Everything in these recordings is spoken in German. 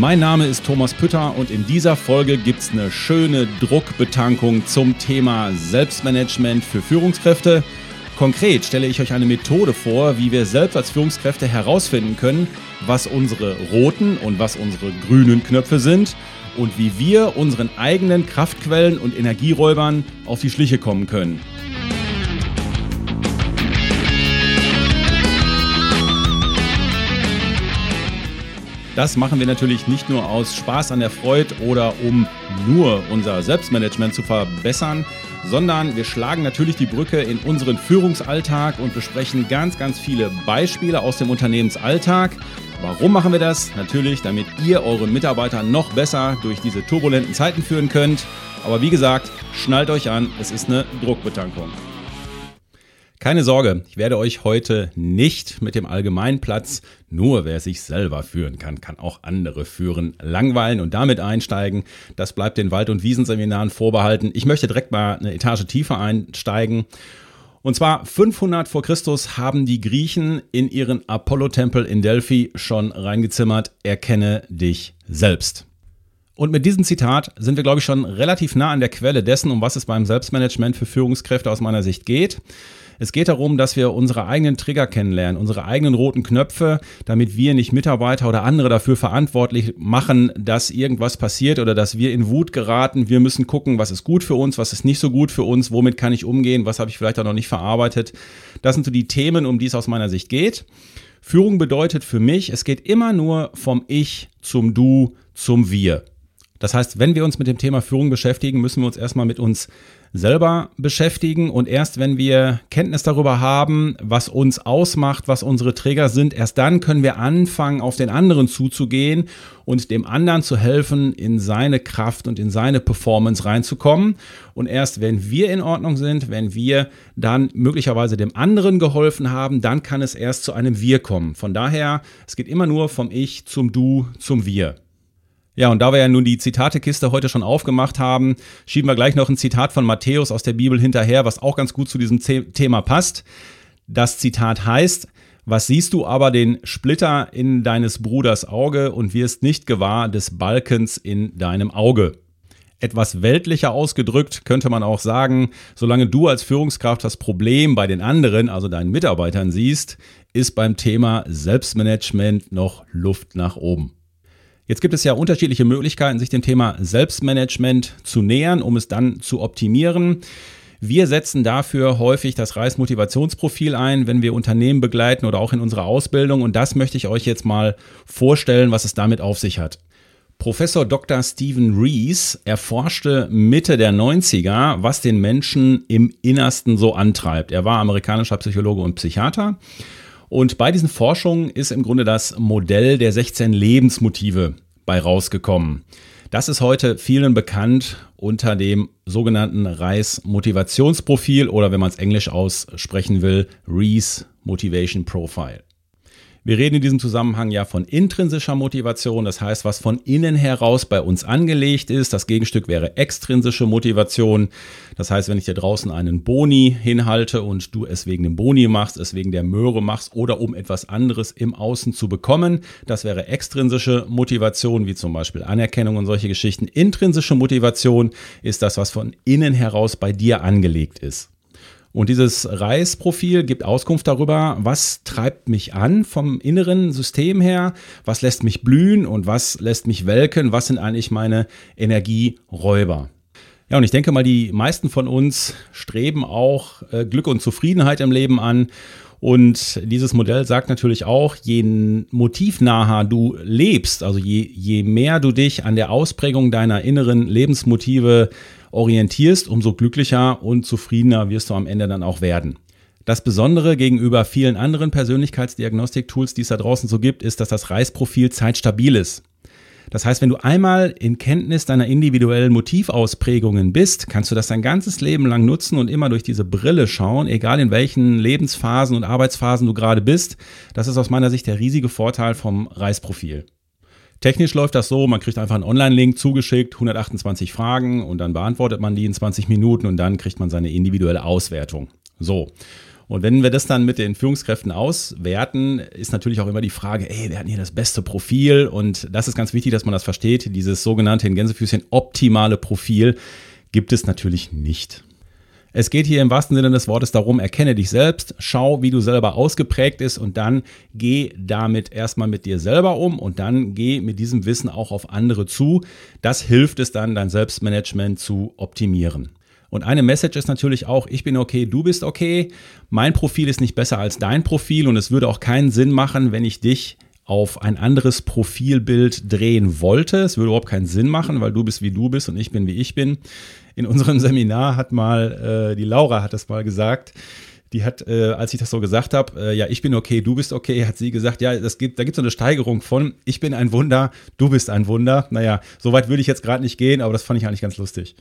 Mein Name ist Thomas Pütter und in dieser Folge gibt es eine schöne Druckbetankung zum Thema Selbstmanagement für Führungskräfte. Konkret stelle ich euch eine Methode vor, wie wir selbst als Führungskräfte herausfinden können, was unsere roten und was unsere grünen Knöpfe sind und wie wir unseren eigenen Kraftquellen und Energieräubern auf die Schliche kommen können. Das machen wir natürlich nicht nur aus Spaß an der Freude oder um nur unser Selbstmanagement zu verbessern, sondern wir schlagen natürlich die Brücke in unseren Führungsalltag und besprechen ganz, ganz viele Beispiele aus dem Unternehmensalltag. Warum machen wir das? Natürlich, damit ihr eure Mitarbeiter noch besser durch diese turbulenten Zeiten führen könnt. Aber wie gesagt, schnallt euch an, es ist eine Druckbetankung. Keine Sorge, ich werde euch heute nicht mit dem Allgemeinplatz, nur wer sich selber führen kann, kann auch andere führen, langweilen und damit einsteigen. Das bleibt den Wald- und Wiesenseminaren vorbehalten. Ich möchte direkt mal eine Etage tiefer einsteigen. Und zwar 500 vor Christus haben die Griechen in ihren Apollo-Tempel in Delphi schon reingezimmert, erkenne dich selbst. Und mit diesem Zitat sind wir, glaube ich, schon relativ nah an der Quelle dessen, um was es beim Selbstmanagement für Führungskräfte aus meiner Sicht geht. Es geht darum, dass wir unsere eigenen Trigger kennenlernen, unsere eigenen roten Knöpfe, damit wir nicht Mitarbeiter oder andere dafür verantwortlich machen, dass irgendwas passiert oder dass wir in Wut geraten. Wir müssen gucken, was ist gut für uns, was ist nicht so gut für uns, womit kann ich umgehen, was habe ich vielleicht auch noch nicht verarbeitet. Das sind so die Themen, um die es aus meiner Sicht geht. Führung bedeutet für mich, es geht immer nur vom Ich zum Du zum Wir. Das heißt, wenn wir uns mit dem Thema Führung beschäftigen, müssen wir uns erstmal mit uns selber beschäftigen und erst wenn wir Kenntnis darüber haben, was uns ausmacht, was unsere Träger sind, erst dann können wir anfangen, auf den anderen zuzugehen und dem anderen zu helfen, in seine Kraft und in seine Performance reinzukommen. Und erst wenn wir in Ordnung sind, wenn wir dann möglicherweise dem anderen geholfen haben, dann kann es erst zu einem Wir kommen. Von daher, es geht immer nur vom Ich zum Du zum Wir. Ja, und da wir ja nun die Zitatekiste heute schon aufgemacht haben, schieben wir gleich noch ein Zitat von Matthäus aus der Bibel hinterher, was auch ganz gut zu diesem Thema passt. Das Zitat heißt, was siehst du aber den Splitter in deines Bruders Auge und wirst nicht gewahr des Balkens in deinem Auge? Etwas weltlicher ausgedrückt könnte man auch sagen, solange du als Führungskraft das Problem bei den anderen, also deinen Mitarbeitern siehst, ist beim Thema Selbstmanagement noch Luft nach oben. Jetzt gibt es ja unterschiedliche Möglichkeiten, sich dem Thema Selbstmanagement zu nähern, um es dann zu optimieren. Wir setzen dafür häufig das Reismotivationsprofil ein, wenn wir Unternehmen begleiten oder auch in unserer Ausbildung. Und das möchte ich euch jetzt mal vorstellen, was es damit auf sich hat. Professor Dr. Stephen Rees erforschte Mitte der 90er, was den Menschen im Innersten so antreibt. Er war amerikanischer Psychologe und Psychiater und bei diesen Forschungen ist im Grunde das Modell der 16 Lebensmotive bei rausgekommen. Das ist heute vielen bekannt unter dem sogenannten Reis Motivationsprofil oder wenn man es englisch aussprechen will, Rees Motivation Profile. Wir reden in diesem Zusammenhang ja von intrinsischer Motivation, das heißt, was von innen heraus bei uns angelegt ist. Das Gegenstück wäre extrinsische Motivation. Das heißt, wenn ich dir draußen einen Boni hinhalte und du es wegen dem Boni machst, es wegen der Möhre machst oder um etwas anderes im Außen zu bekommen, das wäre extrinsische Motivation, wie zum Beispiel Anerkennung und solche Geschichten. Intrinsische Motivation ist das, was von innen heraus bei dir angelegt ist. Und dieses Reisprofil gibt Auskunft darüber, was treibt mich an vom inneren System her, was lässt mich blühen und was lässt mich welken, was sind eigentlich meine Energieräuber. Ja, und ich denke mal, die meisten von uns streben auch äh, Glück und Zufriedenheit im Leben an. Und dieses Modell sagt natürlich auch, je motivnaher du lebst, also je, je mehr du dich an der Ausprägung deiner inneren Lebensmotive orientierst, umso glücklicher und zufriedener wirst du am Ende dann auch werden. Das Besondere gegenüber vielen anderen Persönlichkeitsdiagnostik-Tools, die es da draußen so gibt, ist, dass das Reisprofil zeitstabil ist. Das heißt, wenn du einmal in Kenntnis deiner individuellen Motivausprägungen bist, kannst du das dein ganzes Leben lang nutzen und immer durch diese Brille schauen, egal in welchen Lebensphasen und Arbeitsphasen du gerade bist. Das ist aus meiner Sicht der riesige Vorteil vom Reisprofil. Technisch läuft das so, man kriegt einfach einen Online-Link zugeschickt, 128 Fragen und dann beantwortet man die in 20 Minuten und dann kriegt man seine individuelle Auswertung. So. Und wenn wir das dann mit den Führungskräften auswerten, ist natürlich auch immer die Frage, ey, wer hat hier das beste Profil? Und das ist ganz wichtig, dass man das versteht. Dieses sogenannte in Gänsefüßchen optimale Profil gibt es natürlich nicht. Es geht hier im wahrsten Sinne des Wortes darum, erkenne dich selbst, schau, wie du selber ausgeprägt ist und dann geh damit erstmal mit dir selber um und dann geh mit diesem Wissen auch auf andere zu. Das hilft es dann, dein Selbstmanagement zu optimieren. Und eine Message ist natürlich auch, ich bin okay, du bist okay. Mein Profil ist nicht besser als dein Profil und es würde auch keinen Sinn machen, wenn ich dich auf ein anderes Profilbild drehen wollte. Es würde überhaupt keinen Sinn machen, weil du bist wie du bist und ich bin wie ich bin. In unserem Seminar hat mal, äh, die Laura hat das mal gesagt, die hat, äh, als ich das so gesagt habe, äh, ja, ich bin okay, du bist okay, hat sie gesagt, ja, das gibt, da gibt es so eine Steigerung von, ich bin ein Wunder, du bist ein Wunder. Naja, so weit würde ich jetzt gerade nicht gehen, aber das fand ich eigentlich ganz lustig.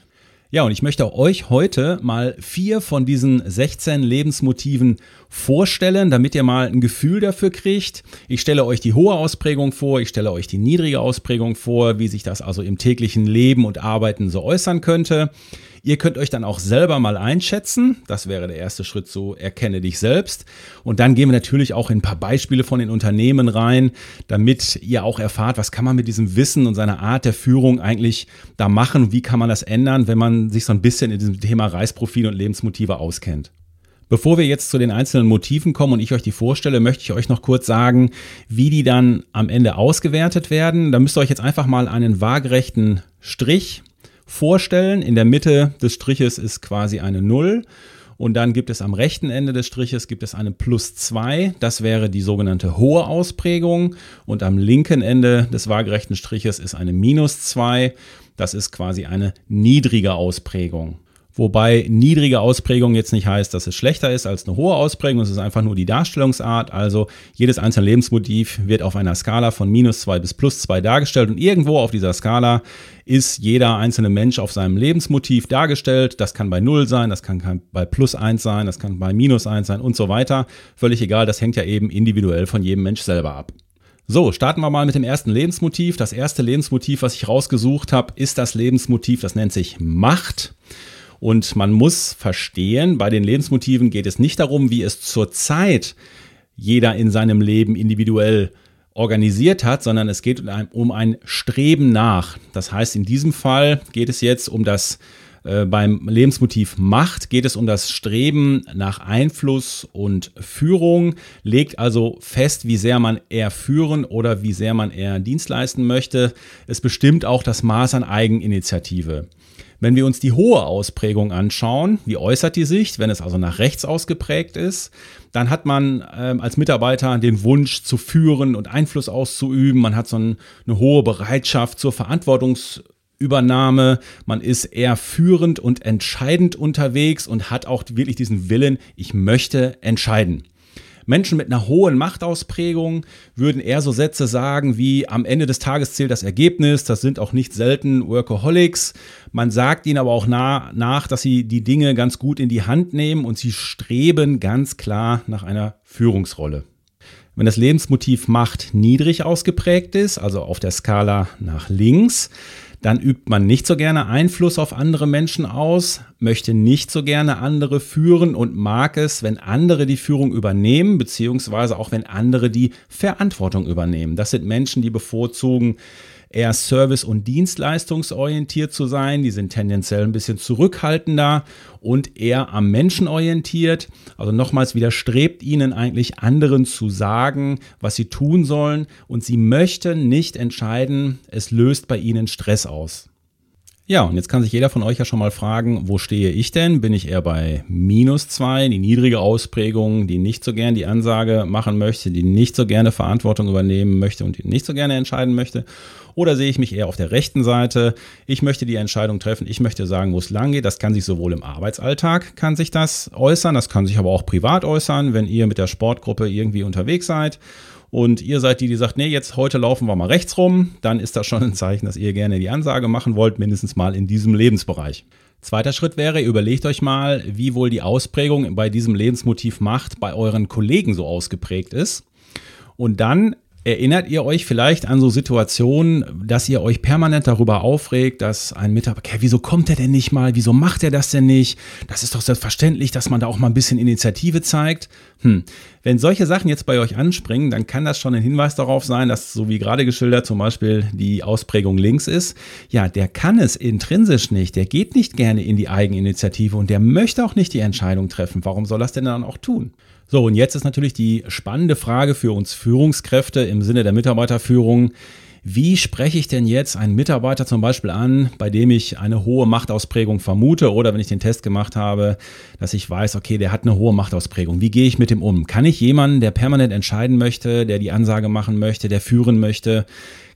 Ja, und ich möchte euch heute mal vier von diesen 16 Lebensmotiven vorstellen, damit ihr mal ein Gefühl dafür kriegt. Ich stelle euch die hohe Ausprägung vor, ich stelle euch die niedrige Ausprägung vor, wie sich das also im täglichen Leben und Arbeiten so äußern könnte. Ihr könnt euch dann auch selber mal einschätzen. Das wäre der erste Schritt, so erkenne dich selbst. Und dann gehen wir natürlich auch in ein paar Beispiele von den Unternehmen rein, damit ihr auch erfahrt, was kann man mit diesem Wissen und seiner Art der Führung eigentlich da machen? Wie kann man das ändern, wenn man sich so ein bisschen in diesem Thema Reisprofil und Lebensmotive auskennt? Bevor wir jetzt zu den einzelnen Motiven kommen und ich euch die vorstelle, möchte ich euch noch kurz sagen, wie die dann am Ende ausgewertet werden. Da müsst ihr euch jetzt einfach mal einen waagerechten Strich vorstellen. In der Mitte des Striches ist quasi eine Null. Und dann gibt es am rechten Ende des Striches gibt es eine plus 2. Das wäre die sogenannte hohe Ausprägung. Und am linken Ende des waagerechten Striches ist eine minus 2. Das ist quasi eine niedrige Ausprägung. Wobei niedrige Ausprägung jetzt nicht heißt, dass es schlechter ist als eine hohe Ausprägung. Es ist einfach nur die Darstellungsart. Also jedes einzelne Lebensmotiv wird auf einer Skala von minus zwei bis plus zwei dargestellt. Und irgendwo auf dieser Skala ist jeder einzelne Mensch auf seinem Lebensmotiv dargestellt. Das kann bei null sein, das kann bei plus eins sein, das kann bei minus eins sein und so weiter. Völlig egal, das hängt ja eben individuell von jedem Mensch selber ab. So, starten wir mal mit dem ersten Lebensmotiv. Das erste Lebensmotiv, was ich rausgesucht habe, ist das Lebensmotiv, das nennt sich Macht. Und man muss verstehen, bei den Lebensmotiven geht es nicht darum, wie es zurzeit jeder in seinem Leben individuell organisiert hat, sondern es geht um ein Streben nach. Das heißt, in diesem Fall geht es jetzt um das äh, beim Lebensmotiv Macht geht es um das Streben nach Einfluss und Führung, legt also fest, wie sehr man eher führen oder wie sehr man eher Dienst leisten möchte. Es bestimmt auch das Maß an Eigeninitiative. Wenn wir uns die hohe Ausprägung anschauen, wie äußert die sich, wenn es also nach rechts ausgeprägt ist, dann hat man ähm, als Mitarbeiter den Wunsch zu führen und Einfluss auszuüben. Man hat so ein, eine hohe Bereitschaft zur Verantwortungsübernahme. Man ist eher führend und entscheidend unterwegs und hat auch wirklich diesen Willen, ich möchte entscheiden. Menschen mit einer hohen Machtausprägung würden eher so Sätze sagen wie am Ende des Tages zählt das Ergebnis. Das sind auch nicht selten Workaholics. Man sagt ihnen aber auch nah, nach, dass sie die Dinge ganz gut in die Hand nehmen und sie streben ganz klar nach einer Führungsrolle. Wenn das Lebensmotiv Macht niedrig ausgeprägt ist, also auf der Skala nach links, dann übt man nicht so gerne Einfluss auf andere Menschen aus, möchte nicht so gerne andere führen und mag es, wenn andere die Führung übernehmen, beziehungsweise auch wenn andere die Verantwortung übernehmen. Das sind Menschen, die bevorzugen, eher service- und dienstleistungsorientiert zu sein. Die sind tendenziell ein bisschen zurückhaltender und eher am Menschen orientiert. Also nochmals widerstrebt ihnen eigentlich anderen zu sagen, was sie tun sollen und sie möchten nicht entscheiden, es löst bei ihnen Stress aus. Ja, und jetzt kann sich jeder von euch ja schon mal fragen, wo stehe ich denn? Bin ich eher bei minus zwei, die niedrige Ausprägung, die nicht so gern die Ansage machen möchte, die nicht so gerne Verantwortung übernehmen möchte und die nicht so gerne entscheiden möchte? Oder sehe ich mich eher auf der rechten Seite? Ich möchte die Entscheidung treffen, ich möchte sagen, wo es lang geht. Das kann sich sowohl im Arbeitsalltag kann sich das äußern, das kann sich aber auch privat äußern, wenn ihr mit der Sportgruppe irgendwie unterwegs seid und ihr seid die, die sagt, nee, jetzt heute laufen wir mal rechts rum, dann ist das schon ein Zeichen, dass ihr gerne die Ansage machen wollt, mindestens mal in diesem Lebensbereich. Zweiter Schritt wäre, überlegt euch mal, wie wohl die Ausprägung bei diesem Lebensmotiv Macht bei euren Kollegen so ausgeprägt ist. Und dann Erinnert ihr euch vielleicht an so Situationen, dass ihr euch permanent darüber aufregt, dass ein Mitarbeiter, wieso kommt er denn nicht mal? Wieso macht er das denn nicht? Das ist doch selbstverständlich, dass man da auch mal ein bisschen Initiative zeigt. Hm. Wenn solche Sachen jetzt bei euch anspringen, dann kann das schon ein Hinweis darauf sein, dass, so wie gerade geschildert, zum Beispiel die Ausprägung links ist. Ja, der kann es intrinsisch nicht. Der geht nicht gerne in die Eigeninitiative und der möchte auch nicht die Entscheidung treffen. Warum soll das denn dann auch tun? So, und jetzt ist natürlich die spannende Frage für uns Führungskräfte im Sinne der Mitarbeiterführung. Wie spreche ich denn jetzt einen Mitarbeiter zum Beispiel an, bei dem ich eine hohe Machtausprägung vermute oder wenn ich den Test gemacht habe, dass ich weiß, okay, der hat eine hohe Machtausprägung. Wie gehe ich mit dem um? Kann ich jemanden, der permanent entscheiden möchte, der die Ansage machen möchte, der führen möchte,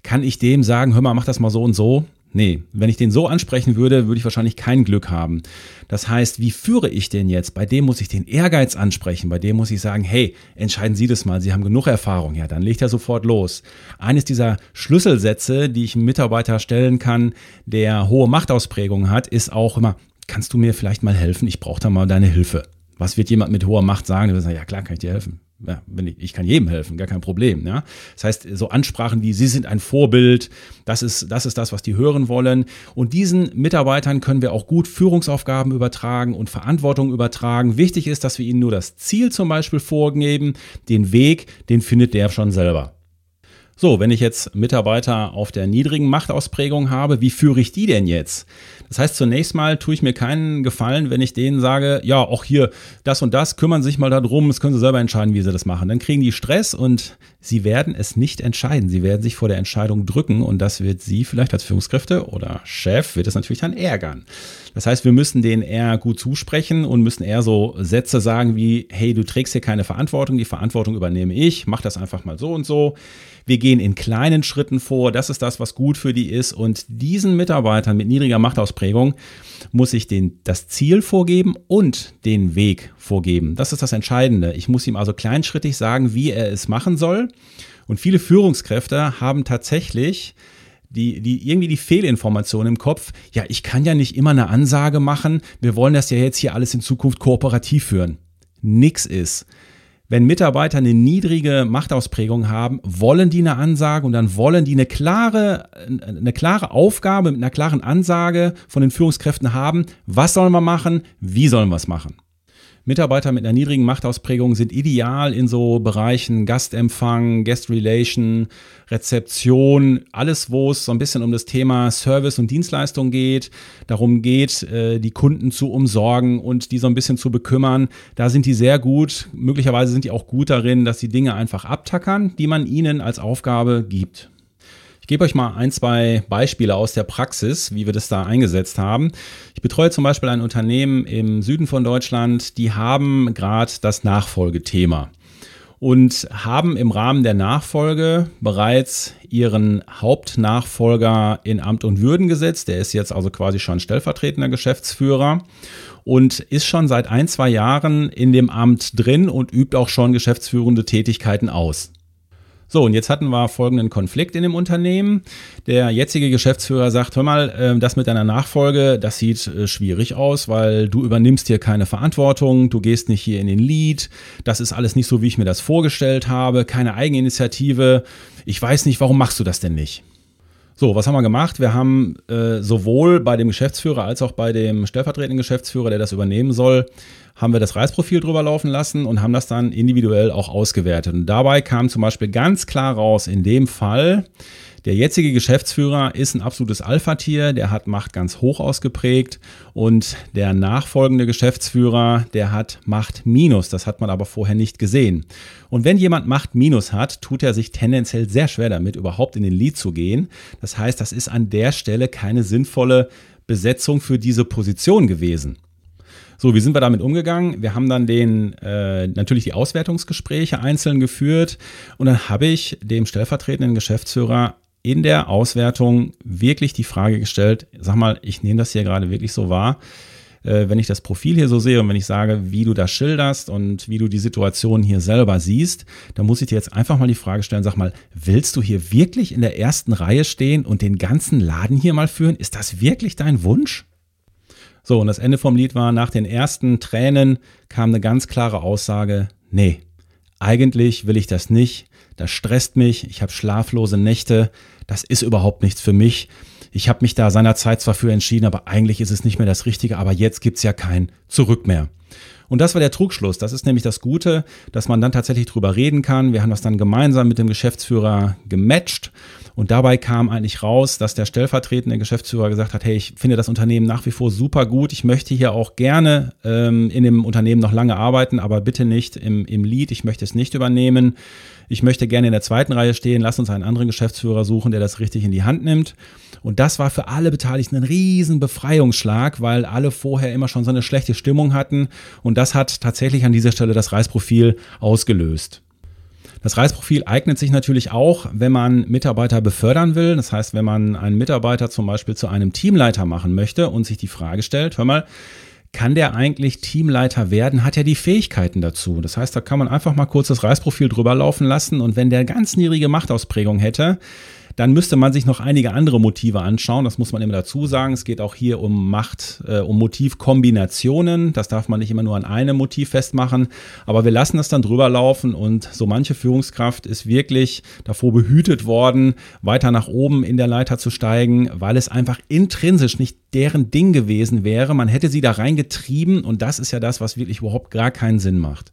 kann ich dem sagen, hör mal, mach das mal so und so? Nee, wenn ich den so ansprechen würde, würde ich wahrscheinlich kein Glück haben. Das heißt, wie führe ich den jetzt? Bei dem muss ich den Ehrgeiz ansprechen. Bei dem muss ich sagen, hey, entscheiden Sie das mal. Sie haben genug Erfahrung. Ja, dann legt er sofort los. Eines dieser Schlüsselsätze, die ich einem Mitarbeiter stellen kann, der hohe Machtausprägungen hat, ist auch immer, kannst du mir vielleicht mal helfen? Ich brauche da mal deine Hilfe. Was wird jemand mit hoher Macht sagen? Der wird sagen, ja klar, kann ich dir helfen ja, wenn ich, ich kann jedem helfen, gar kein Problem. Ja? Das heißt, so Ansprachen wie Sie sind ein Vorbild, das ist, das ist das, was die hören wollen. Und diesen Mitarbeitern können wir auch gut Führungsaufgaben übertragen und Verantwortung übertragen. Wichtig ist, dass wir ihnen nur das Ziel zum Beispiel vorgeben, den Weg, den findet der schon selber. So, wenn ich jetzt Mitarbeiter auf der niedrigen Machtausprägung habe, wie führe ich die denn jetzt? Das heißt, zunächst mal tue ich mir keinen Gefallen, wenn ich denen sage, ja, auch hier das und das, kümmern sich mal darum, das können sie selber entscheiden, wie sie das machen. Dann kriegen die Stress und sie werden es nicht entscheiden. Sie werden sich vor der Entscheidung drücken und das wird sie vielleicht als Führungskräfte oder Chef wird es natürlich dann ärgern. Das heißt, wir müssen denen eher gut zusprechen und müssen eher so Sätze sagen wie, hey, du trägst hier keine Verantwortung, die Verantwortung übernehme ich, mach das einfach mal so und so. Wir gehen in kleinen Schritten vor, das ist das, was gut für die ist und diesen Mitarbeitern mit niedriger Machtausprägung muss ich den, das Ziel vorgeben und den Weg vorgeben. Das ist das Entscheidende. Ich muss ihm also kleinschrittig sagen, wie er es machen soll. Und viele Führungskräfte haben tatsächlich die, die irgendwie die Fehlinformation im Kopf. Ja, ich kann ja nicht immer eine Ansage machen. Wir wollen das ja jetzt hier alles in Zukunft kooperativ führen. Nix ist. Wenn Mitarbeiter eine niedrige Machtausprägung haben, wollen die eine Ansage und dann wollen die eine klare, eine klare Aufgabe mit einer klaren Ansage von den Führungskräften haben. Was sollen wir machen? Wie sollen wir es machen? Mitarbeiter mit einer niedrigen Machtausprägung sind ideal in so Bereichen Gastempfang, Guest Relation, Rezeption, alles, wo es so ein bisschen um das Thema Service und Dienstleistung geht, darum geht, äh, die Kunden zu umsorgen und die so ein bisschen zu bekümmern. Da sind die sehr gut. Möglicherweise sind die auch gut darin, dass sie Dinge einfach abtackern, die man ihnen als Aufgabe gibt. Ich gebe euch mal ein, zwei Beispiele aus der Praxis, wie wir das da eingesetzt haben. Ich betreue zum Beispiel ein Unternehmen im Süden von Deutschland, die haben gerade das Nachfolgethema und haben im Rahmen der Nachfolge bereits ihren Hauptnachfolger in Amt und Würden gesetzt. Der ist jetzt also quasi schon stellvertretender Geschäftsführer und ist schon seit ein, zwei Jahren in dem Amt drin und übt auch schon geschäftsführende Tätigkeiten aus. So, und jetzt hatten wir folgenden Konflikt in dem Unternehmen. Der jetzige Geschäftsführer sagt, hör mal, ähm, das mit deiner Nachfolge, das sieht äh, schwierig aus, weil du übernimmst hier keine Verantwortung, du gehst nicht hier in den Lead, das ist alles nicht so, wie ich mir das vorgestellt habe, keine Eigeninitiative. Ich weiß nicht, warum machst du das denn nicht? So, was haben wir gemacht? Wir haben äh, sowohl bei dem Geschäftsführer als auch bei dem stellvertretenden Geschäftsführer, der das übernehmen soll, haben wir das Reisprofil drüber laufen lassen und haben das dann individuell auch ausgewertet. Und dabei kam zum Beispiel ganz klar raus, in dem Fall, der jetzige Geschäftsführer ist ein absolutes Alpha-Tier, der hat Macht ganz hoch ausgeprägt und der nachfolgende Geschäftsführer, der hat Macht Minus. Das hat man aber vorher nicht gesehen. Und wenn jemand Macht Minus hat, tut er sich tendenziell sehr schwer damit, überhaupt in den Lead zu gehen. Das heißt, das ist an der Stelle keine sinnvolle Besetzung für diese Position gewesen. So, wie sind wir damit umgegangen? Wir haben dann den äh, natürlich die Auswertungsgespräche einzeln geführt und dann habe ich dem stellvertretenden Geschäftsführer in der Auswertung wirklich die Frage gestellt, sag mal, ich nehme das hier gerade wirklich so wahr. äh, wenn ich das Profil hier so sehe und wenn ich sage, wie du das schilderst und wie du die Situation hier selber siehst, dann muss ich dir jetzt einfach mal die Frage stellen, sag mal, willst du hier wirklich in der ersten Reihe stehen und den ganzen Laden hier mal führen? Ist das wirklich dein Wunsch? So, und das Ende vom Lied war, nach den ersten Tränen kam eine ganz klare Aussage, nee, eigentlich will ich das nicht, das stresst mich, ich habe schlaflose Nächte, das ist überhaupt nichts für mich. Ich habe mich da seinerzeit zwar für entschieden, aber eigentlich ist es nicht mehr das Richtige, aber jetzt gibt's ja kein Zurück mehr. Und das war der Trugschluss. Das ist nämlich das Gute, dass man dann tatsächlich drüber reden kann. Wir haben das dann gemeinsam mit dem Geschäftsführer gematcht. Und dabei kam eigentlich raus, dass der stellvertretende Geschäftsführer gesagt hat, hey, ich finde das Unternehmen nach wie vor super gut. Ich möchte hier auch gerne ähm, in dem Unternehmen noch lange arbeiten, aber bitte nicht im, im Lead. Ich möchte es nicht übernehmen. Ich möchte gerne in der zweiten Reihe stehen. Lass uns einen anderen Geschäftsführer suchen, der das richtig in die Hand nimmt. Und das war für alle Beteiligten ein riesen Befreiungsschlag, weil alle vorher immer schon so eine schlechte Stimmung hatten. Und das hat tatsächlich an dieser Stelle das Reisprofil ausgelöst. Das Reisprofil eignet sich natürlich auch, wenn man Mitarbeiter befördern will. Das heißt, wenn man einen Mitarbeiter zum Beispiel zu einem Teamleiter machen möchte und sich die Frage stellt, hör mal, kann der eigentlich Teamleiter werden? Hat er die Fähigkeiten dazu? Das heißt, da kann man einfach mal kurz das Reisprofil drüber laufen lassen und wenn der ganz niedrige Machtausprägung hätte, dann müsste man sich noch einige andere Motive anschauen. Das muss man immer dazu sagen. Es geht auch hier um Macht, äh, um Motivkombinationen. Das darf man nicht immer nur an einem Motiv festmachen. Aber wir lassen das dann drüber laufen und so manche Führungskraft ist wirklich davor behütet worden, weiter nach oben in der Leiter zu steigen, weil es einfach intrinsisch nicht deren Ding gewesen wäre. Man hätte sie da reingetrieben und das ist ja das, was wirklich überhaupt gar keinen Sinn macht.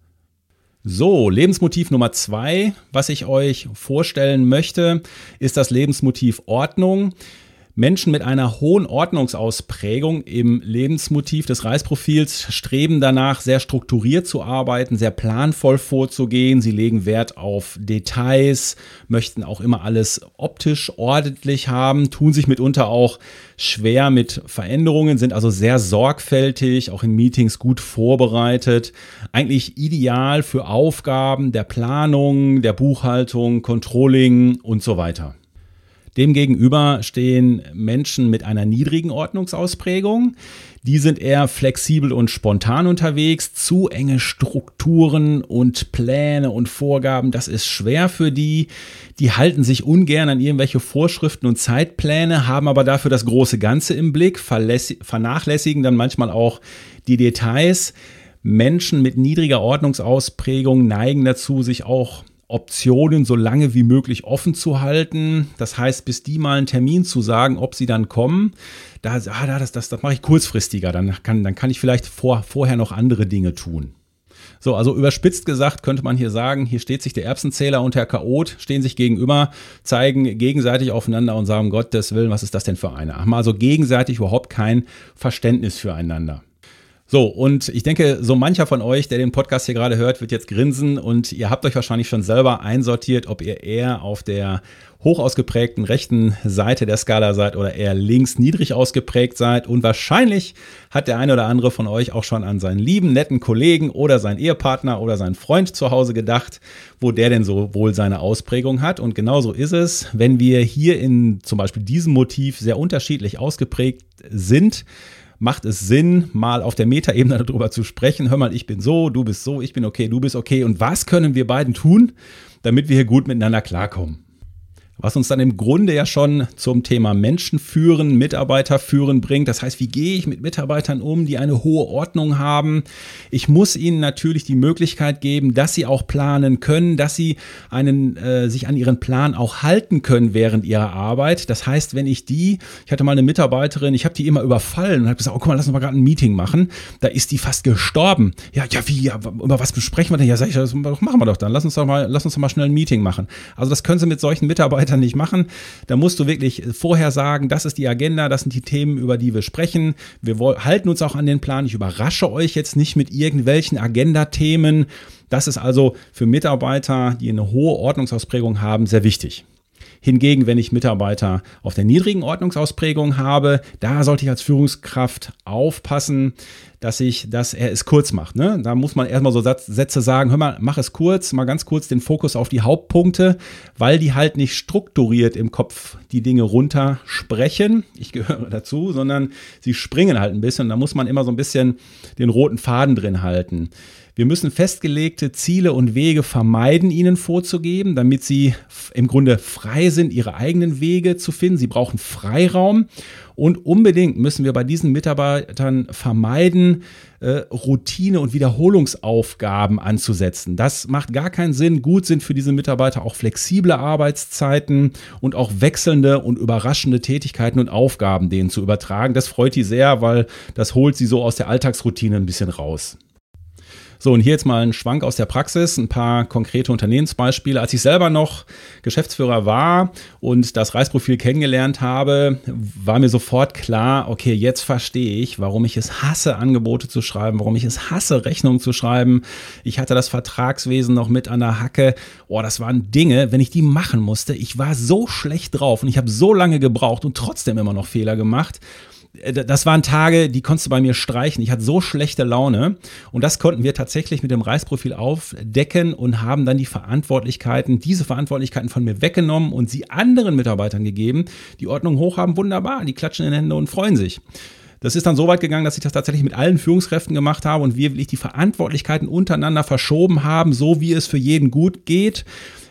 So, Lebensmotiv Nummer zwei, was ich euch vorstellen möchte, ist das Lebensmotiv Ordnung. Menschen mit einer hohen Ordnungsausprägung im Lebensmotiv des Reisprofils streben danach, sehr strukturiert zu arbeiten, sehr planvoll vorzugehen. Sie legen Wert auf Details, möchten auch immer alles optisch ordentlich haben, tun sich mitunter auch schwer mit Veränderungen, sind also sehr sorgfältig, auch in Meetings gut vorbereitet. Eigentlich ideal für Aufgaben der Planung, der Buchhaltung, Controlling und so weiter. Demgegenüber stehen Menschen mit einer niedrigen Ordnungsausprägung. Die sind eher flexibel und spontan unterwegs. Zu enge Strukturen und Pläne und Vorgaben, das ist schwer für die. Die halten sich ungern an irgendwelche Vorschriften und Zeitpläne, haben aber dafür das große Ganze im Blick, vernachlässigen dann manchmal auch die Details. Menschen mit niedriger Ordnungsausprägung neigen dazu, sich auch Optionen so lange wie möglich offen zu halten. Das heißt, bis die mal einen Termin zu sagen, ob sie dann kommen, da, ah, das, das, das mache ich kurzfristiger. Dann kann, dann kann ich vielleicht vor, vorher noch andere Dinge tun. So, also überspitzt gesagt könnte man hier sagen, hier steht sich der Erbsenzähler und der Chaot, stehen sich gegenüber, zeigen gegenseitig aufeinander und sagen, Gottes Willen, was ist das denn für eine? Haben also gegenseitig überhaupt kein Verständnis füreinander. So, und ich denke, so mancher von euch, der den Podcast hier gerade hört, wird jetzt grinsen und ihr habt euch wahrscheinlich schon selber einsortiert, ob ihr eher auf der hoch ausgeprägten rechten Seite der Skala seid oder eher links niedrig ausgeprägt seid. Und wahrscheinlich hat der eine oder andere von euch auch schon an seinen lieben, netten Kollegen oder seinen Ehepartner oder seinen Freund zu Hause gedacht, wo der denn so wohl seine Ausprägung hat. Und genauso ist es, wenn wir hier in zum Beispiel diesem Motiv sehr unterschiedlich ausgeprägt sind macht es Sinn, mal auf der Metaebene darüber zu sprechen. Hör mal, ich bin so, du bist so, ich bin okay, du bist okay. Und was können wir beiden tun, damit wir hier gut miteinander klarkommen? Was uns dann im Grunde ja schon zum Thema Menschen führen, Mitarbeiter führen bringt. Das heißt, wie gehe ich mit Mitarbeitern um, die eine hohe Ordnung haben? Ich muss ihnen natürlich die Möglichkeit geben, dass sie auch planen können, dass sie einen, äh, sich an ihren Plan auch halten können während ihrer Arbeit. Das heißt, wenn ich die, ich hatte mal eine Mitarbeiterin, ich habe die immer überfallen und habe gesagt, oh guck mal, lass uns mal gerade ein Meeting machen. Da ist die fast gestorben. Ja, ja, wie, ja, über was besprechen wir denn? Ja, sag ich, das machen wir doch dann. Lass uns doch mal, lass uns doch mal schnell ein Meeting machen. Also das können Sie mit solchen Mitarbeitern Mitarbeitern nicht machen. Da musst du wirklich vorher sagen, das ist die Agenda, das sind die Themen, über die wir sprechen. Wir halten uns auch an den Plan. Ich überrasche euch jetzt nicht mit irgendwelchen Agenda-Themen. Das ist also für Mitarbeiter, die eine hohe Ordnungsausprägung haben, sehr wichtig. Hingegen, wenn ich Mitarbeiter auf der niedrigen Ordnungsausprägung habe, da sollte ich als Führungskraft aufpassen, dass ich, dass er es kurz macht. Ne? Da muss man erstmal so Sätze sagen, hör mal, mach es kurz, mal ganz kurz den Fokus auf die Hauptpunkte, weil die halt nicht strukturiert im Kopf die Dinge runter sprechen. Ich gehöre dazu, sondern sie springen halt ein bisschen. Da muss man immer so ein bisschen den roten Faden drin halten. Wir müssen festgelegte Ziele und Wege vermeiden, ihnen vorzugeben, damit sie im Grunde frei sind, ihre eigenen Wege zu finden. Sie brauchen Freiraum. Und unbedingt müssen wir bei diesen Mitarbeitern vermeiden, äh, Routine- und Wiederholungsaufgaben anzusetzen. Das macht gar keinen Sinn. Gut sind für diese Mitarbeiter auch flexible Arbeitszeiten und auch wechselnde und überraschende Tätigkeiten und Aufgaben denen zu übertragen. Das freut die sehr, weil das holt sie so aus der Alltagsroutine ein bisschen raus. So, und hier jetzt mal ein Schwank aus der Praxis, ein paar konkrete Unternehmensbeispiele. Als ich selber noch Geschäftsführer war und das Reisprofil kennengelernt habe, war mir sofort klar, okay, jetzt verstehe ich, warum ich es hasse, Angebote zu schreiben, warum ich es hasse, Rechnungen zu schreiben. Ich hatte das Vertragswesen noch mit an der Hacke. Oh, das waren Dinge, wenn ich die machen musste. Ich war so schlecht drauf und ich habe so lange gebraucht und trotzdem immer noch Fehler gemacht. Äh, das waren Tage, die konntest du bei mir streichen. Ich hatte so schlechte Laune. Und das konnten wir tatsächlich mit dem Reisprofil aufdecken und haben dann die Verantwortlichkeiten, diese Verantwortlichkeiten von mir weggenommen und sie anderen Mitarbeitern gegeben. Die Ordnung hoch haben, wunderbar. Die klatschen in die Hände und freuen sich. Das ist dann so weit gegangen, dass ich das tatsächlich mit allen Führungskräften gemacht habe und wir wirklich die Verantwortlichkeiten untereinander verschoben haben, so wie es für jeden gut geht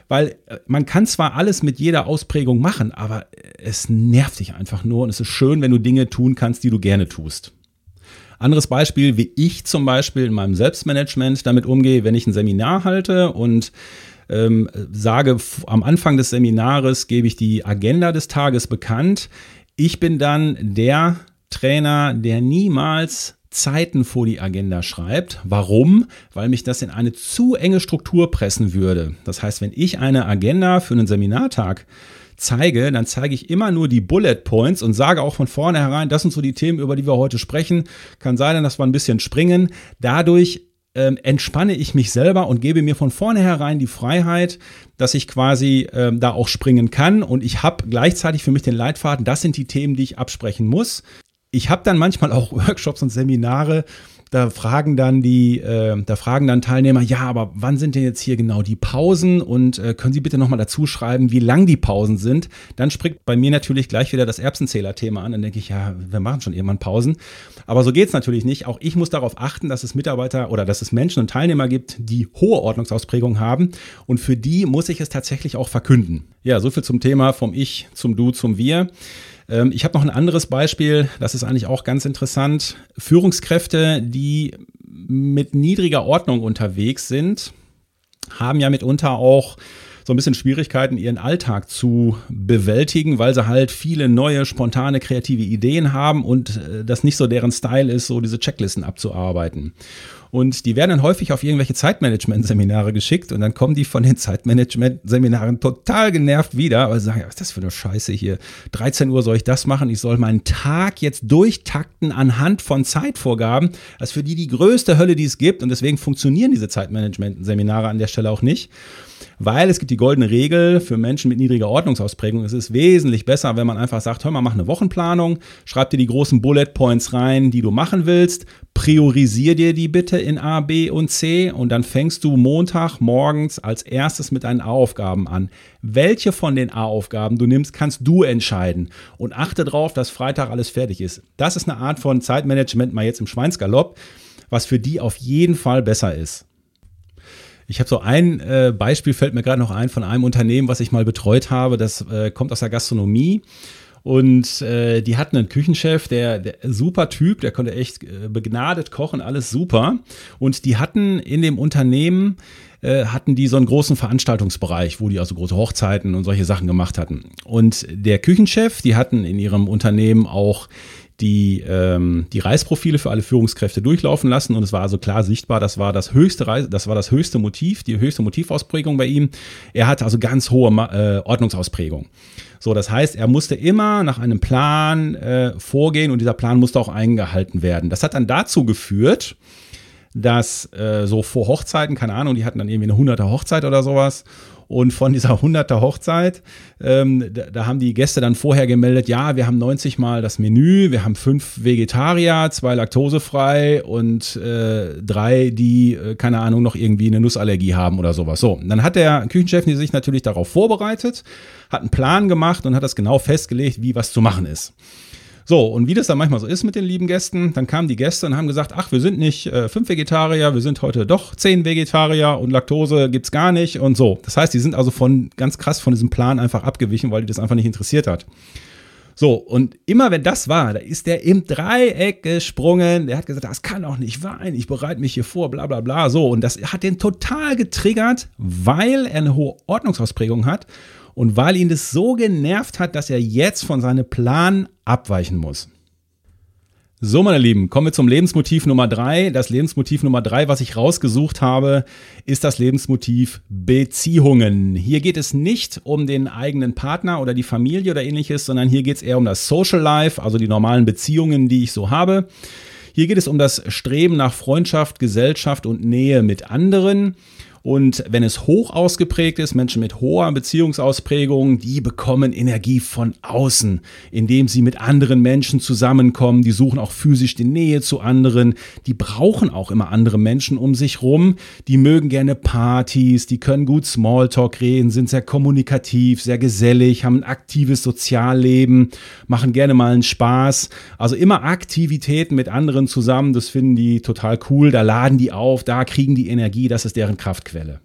weil äh, man kann zwar alles mit jeder Ausprägung machen, aber es nervt dich einfach nur und es ist schön, wenn du Dinge tun kannst, die du gerne tust. Anderes Beispiel, wie ich zum Beispiel in meinem Selbstmanagement damit umgehe, wenn ich ein Seminar halte und ähm, sage, am Anfang des Seminares gebe ich die Agenda des Tages bekannt. Ich bin dann der Trainer, der niemals Zeiten vor die Agenda schreibt. Warum? Weil mich das in eine zu enge Struktur pressen würde. Das heißt, wenn ich eine Agenda für einen Seminartag zeige, dann zeige ich immer nur die Bullet Points und sage auch von vornherein, das sind so die Themen, über die wir heute sprechen. Kann sein, dass wir ein bisschen springen. Dadurch ähm, entspanne ich mich selber und gebe mir von vornherein die Freiheit, dass ich quasi ähm, da auch springen kann. Und ich habe gleichzeitig für mich den Leitfaden, das sind die Themen, die ich absprechen muss ich habe dann manchmal auch Workshops und Seminare, da fragen dann die, äh, da fragen dann Teilnehmer, ja, aber wann sind denn jetzt hier genau die Pausen und äh, können Sie bitte nochmal dazu schreiben, wie lang die Pausen sind? Dann springt bei mir natürlich gleich wieder das Erbsenzähler-Thema an. Dann denke ich, ja, wir machen schon irgendwann Pausen. Aber so geht's natürlich nicht. Auch ich muss darauf achten, dass es Mitarbeiter oder dass es Menschen und Teilnehmer gibt, die hohe Ordnungsausprägung haben. Und für die muss ich es tatsächlich auch verkünden. Ja, so viel zum Thema vom Ich zum Du zum Wir. Ähm, ich habe noch ein anderes Beispiel, das ist eigentlich auch ganz interessant. Führungskräfte, die mit niedriger Ordnung unterwegs sind, haben ja mitunter auch so ein bisschen Schwierigkeiten, ihren Alltag zu bewältigen, weil sie halt viele neue, spontane, kreative Ideen haben und äh, das nicht so deren Style ist, so diese Checklisten abzuarbeiten. Und die werden dann häufig auf irgendwelche Zeitmanagement-Seminare geschickt und dann kommen die von den Zeitmanagement-Seminaren total genervt wieder, aber sagen, was ist das für eine Scheiße hier? 13 Uhr soll ich das machen, ich soll meinen Tag jetzt durchtakten anhand von Zeitvorgaben. Das ist für die die größte Hölle, die es gibt und deswegen funktionieren diese Zeitmanagement-Seminare an der Stelle auch nicht weil es gibt die goldene Regel für Menschen mit niedriger Ordnungsausprägung. Es ist wesentlich besser, wenn man einfach sagt, hör mal, mach eine Wochenplanung, schreib dir die großen Bullet Points rein, die du machen willst, priorisier dir die bitte in A, B und C und dann fängst du Montag morgens als erstes mit deinen A-Aufgaben an. Welche von den A-Aufgaben du nimmst, kannst du entscheiden und achte darauf, dass Freitag alles fertig ist. Das ist eine Art von Zeitmanagement mal jetzt im Schweinsgalopp, was für die auf jeden Fall besser ist. Ich habe so ein äh, Beispiel, fällt mir gerade noch ein, von einem Unternehmen, was ich mal betreut habe. Das äh, kommt aus der Gastronomie. Und äh, die hatten einen Küchenchef, der, der super Typ, der konnte echt äh, begnadet kochen, alles super. Und die hatten in dem Unternehmen äh, hatten die so einen großen Veranstaltungsbereich, wo die also große Hochzeiten und solche Sachen gemacht hatten. Und der Küchenchef, die hatten in ihrem Unternehmen auch die, ähm, die Reisprofile für alle Führungskräfte durchlaufen lassen und es war also klar sichtbar, das war das höchste Reise, das war das höchste Motiv, die höchste Motivausprägung bei ihm. Er hatte also ganz hohe äh, Ordnungsausprägung. So, das heißt, er musste immer nach einem Plan äh, vorgehen und dieser Plan musste auch eingehalten werden. Das hat dann dazu geführt, dass äh, so vor Hochzeiten, keine Ahnung, die hatten dann irgendwie eine hunderte Hochzeit oder sowas Und von dieser 100er Hochzeit, ähm, da, da, haben die Gäste dann vorher gemeldet, ja, wir haben 90 Mal das Menü, wir haben fünf Vegetarier, zwei laktosefrei und äh, drei, die, äh, keine Ahnung, noch irgendwie eine Nussallergie haben oder sowas. So, dann hat der Küchenchef sich natürlich darauf vorbereitet, hat einen Plan gemacht und hat das genau festgelegt, wie was zu machen ist. So, und wie das dann manchmal so ist mit den lieben Gästen, dann kamen die Gäste und haben gesagt, ach, wir sind nicht äh, fünf Vegetarier, wir sind heute doch zehn Vegetarier und Laktose gibt's gar nicht und so. Das heißt, die sind also von ganz krass von diesem Plan einfach abgewichen, weil die das einfach nicht interessiert hat. So, und immer wenn das war, da ist der im Dreieck gesprungen. Der hat gesagt, das kann doch nicht sein, ich bereite mich hier vor, bla bla bla. So, und das hat den total getriggert, weil er eine hohe Ordnungsausprägung hat und weil ihn das so genervt hat, dass er jetzt von seinem Plan abweichen muss. So, meine Lieben, kommen wir zum Lebensmotiv Nummer drei. Das Lebensmotiv Nummer drei, was ich rausgesucht habe, ist das Lebensmotiv Beziehungen. Hier geht es nicht um den eigenen Partner oder die Familie oder ähnliches, sondern hier geht es eher um das Social Life, also die normalen Beziehungen, die ich so habe. Hier geht es um das Streben nach Freundschaft, Gesellschaft und Nähe mit anderen. Und wenn es hoch ausgeprägt ist, Menschen mit hoher Beziehungsausprägung, die bekommen Energie von außen, indem sie mit anderen Menschen zusammenkommen. Die suchen auch physisch die Nähe zu anderen. Die brauchen auch immer andere Menschen um sich rum. Die mögen gerne Partys, die können gut Smalltalk reden, sind sehr kommunikativ, sehr gesellig, haben ein aktives Sozialleben, machen gerne mal einen Spaß. Also immer Aktivitäten mit anderen zusammen, das finden die total cool. Da laden die auf, da kriegen die Energie, das ist deren Kraft. Kraftquelle.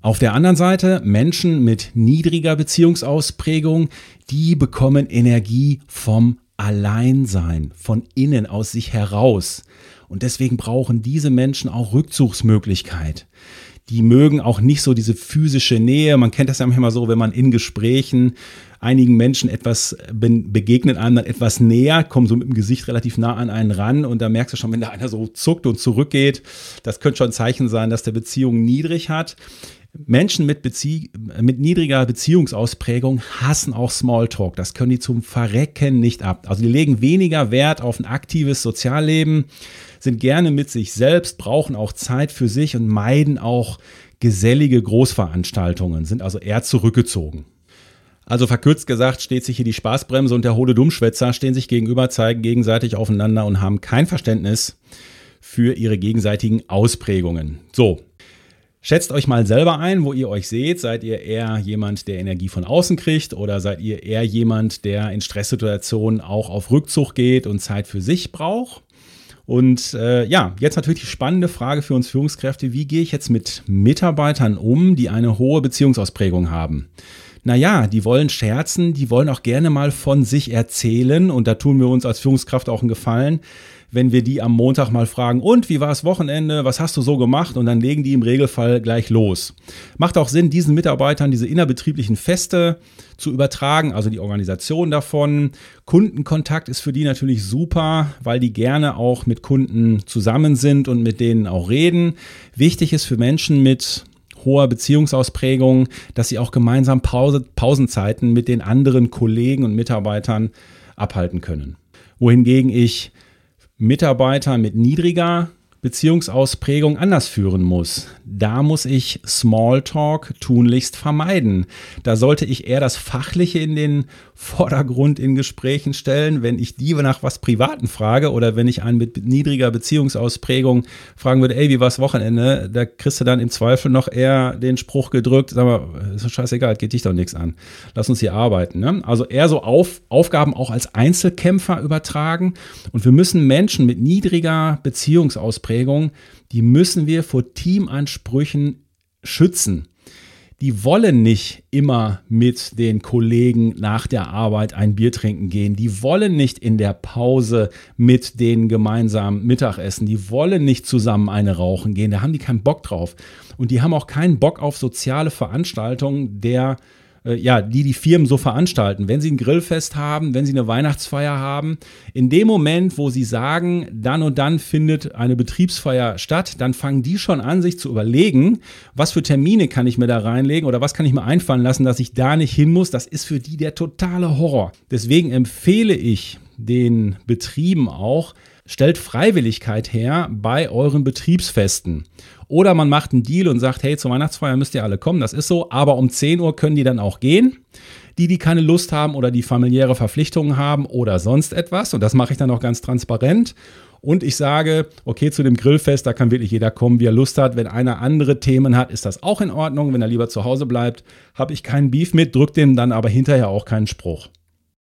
Auf der anderen Seite Menschen mit niedriger Beziehungsausprägung, die bekommen Energie vom Alleinsein, von innen aus sich heraus. Und deswegen brauchen diese Menschen auch Rückzugsmöglichkeit. Die mögen auch nicht so diese physische Nähe. Man kennt das ja manchmal so, wenn man in Gesprächen einigen Menschen etwas begegnet einem dann etwas näher, kommen so mit dem Gesicht relativ nah an einen ran und da merkst du schon, wenn da einer so zuckt und zurückgeht, das könnte schon ein Zeichen sein, dass der Beziehung niedrig hat. Menschen mit, Bezie mit niedriger Beziehungsausprägung hassen auch Smalltalk. Das können die zum Verrecken nicht ab. Also die legen weniger Wert auf ein aktives Sozialleben, sind gerne mit sich selbst, brauchen auch Zeit für sich und meiden auch gesellige Großveranstaltungen, sind also eher zurückgezogen. Also verkürzt gesagt steht sich hier die Spaßbremse und der hohle Dummschwätzer stehen sich gegenüber, zeigen gegenseitig aufeinander und haben kein Verständnis für ihre gegenseitigen Ausprägungen. So, Schätzt euch mal selber ein, wo ihr euch seht. Seid ihr eher jemand, der Energie von außen kriegt oder seid ihr eher jemand, der in Stresssituationen auch auf Rückzug geht und Zeit für sich braucht? Und äh, ja, jetzt natürlich die spannende Frage für uns Führungskräfte, wie gehe ich jetzt mit Mitarbeitern um, die eine hohe Beziehungsausprägung haben? naja, die wollen scherzen, die wollen auch gerne mal von sich erzählen. Und da tun wir uns als Führungskraft auch einen Gefallen, wenn wir die am Montag mal fragen, und wie war das Wochenende, was hast du so gemacht? Und dann legen die im Regelfall gleich los. Macht auch Sinn, diesen Mitarbeitern diese innerbetrieblichen Feste zu übertragen, also die Organisation davon. Kundenkontakt ist für die natürlich super, weil die gerne auch mit Kunden zusammen sind und mit denen auch reden. Wichtig ist für Menschen mit hoher Beziehungsausprägung, dass sie auch gemeinsam Pause, Pausenzeiten mit den anderen Kollegen und Mitarbeitern abhalten können. Wohingegen ich Mitarbeiter mit niedriger Beziehungsausprägung anders führen muss. Da muss ich Smalltalk tunlichst vermeiden. Da sollte ich eher das Fachliche in den Vordergrund in Gesprächen stellen, wenn ich die nach was Privaten frage oder wenn ich einen mit niedriger Beziehungsausprägung fragen würde, ey, wie war's Wochenende? Da kriegst du dann im Zweifel noch eher den Spruch gedrückt, sag mal, ist doch scheißegal, geht dich doch nichts an. Lass uns hier arbeiten. Ne? Also eher so auf, Aufgaben auch als Einzelkämpfer übertragen und wir müssen Menschen mit niedriger Beziehungsausprägung Ausprägung, die müssen wir vor Teamansprüchen schützen. Die wollen nicht immer mit den Kollegen nach der Arbeit ein Bier trinken gehen. Die wollen nicht in der Pause mit denen gemeinsam Mittagessen. Die wollen nicht zusammen eine rauchen gehen. Da haben die keinen Bock drauf. Und die haben auch keinen Bock auf soziale Veranstaltungen der äh, ja, die die Firmen so veranstalten. Wenn sie ein Grillfest haben, wenn sie eine Weihnachtsfeier haben, in dem Moment, wo sie sagen, dann und dann findet eine Betriebsfeier statt, dann fangen die schon an, sich zu überlegen, was für Termine kann ich mir da reinlegen oder was kann ich mir einfallen lassen, dass ich da nicht hin muss. Das ist für die der totale Horror. Deswegen empfehle ich den Betrieben auch, stellt Freiwilligkeit her bei euren Betriebsfesten. Oder man macht einen Deal und sagt, hey, zur Weihnachtsfeier müsst ihr alle kommen, das ist so, aber um 10 Uhr können die dann auch gehen. Die, die keine Lust haben oder die familiäre Verpflichtungen haben oder sonst etwas. Und das mache ich dann auch ganz transparent. Und ich sage, okay, zu dem Grillfest, da kann wirklich jeder kommen, wie er Lust hat. Wenn einer andere Themen hat, ist das auch in Ordnung. Wenn er lieber zu Hause bleibt, habe ich keinen Beef mit, drückt dem dann aber hinterher auch keinen Spruch.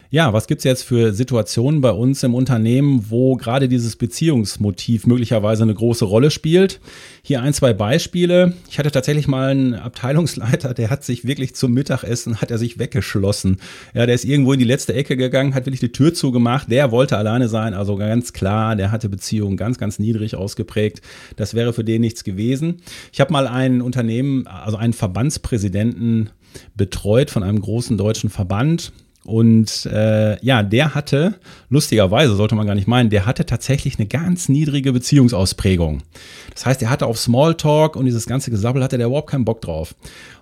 Ja, was gibt's jetzt für Situationen bei uns im Unternehmen, wo gerade dieses Beziehungsmotiv möglicherweise eine große Rolle spielt? Hier ein, zwei Beispiele. Ich hatte tatsächlich mal einen Abteilungsleiter, der hat sich wirklich zum Mittagessen, hat er sich weggeschlossen. Ja, der ist irgendwo in die letzte Ecke gegangen, hat wirklich die Tür zugemacht. Der wollte alleine sein, also ganz klar, der hatte Beziehungen ganz, ganz niedrig ausgeprägt. Das wäre für den nichts gewesen. Ich habe mal ein Unternehmen, also einen Verbandspräsidenten betreut von einem großen deutschen Verband und äh, ja, der hatte, lustigerweise sollte man gar nicht meinen, der hatte tatsächlich eine ganz niedrige Beziehungsausprägung. Das heißt, er hatte auf Smalltalk und dieses ganze Gesabbel hatte der überhaupt keinen Bock drauf.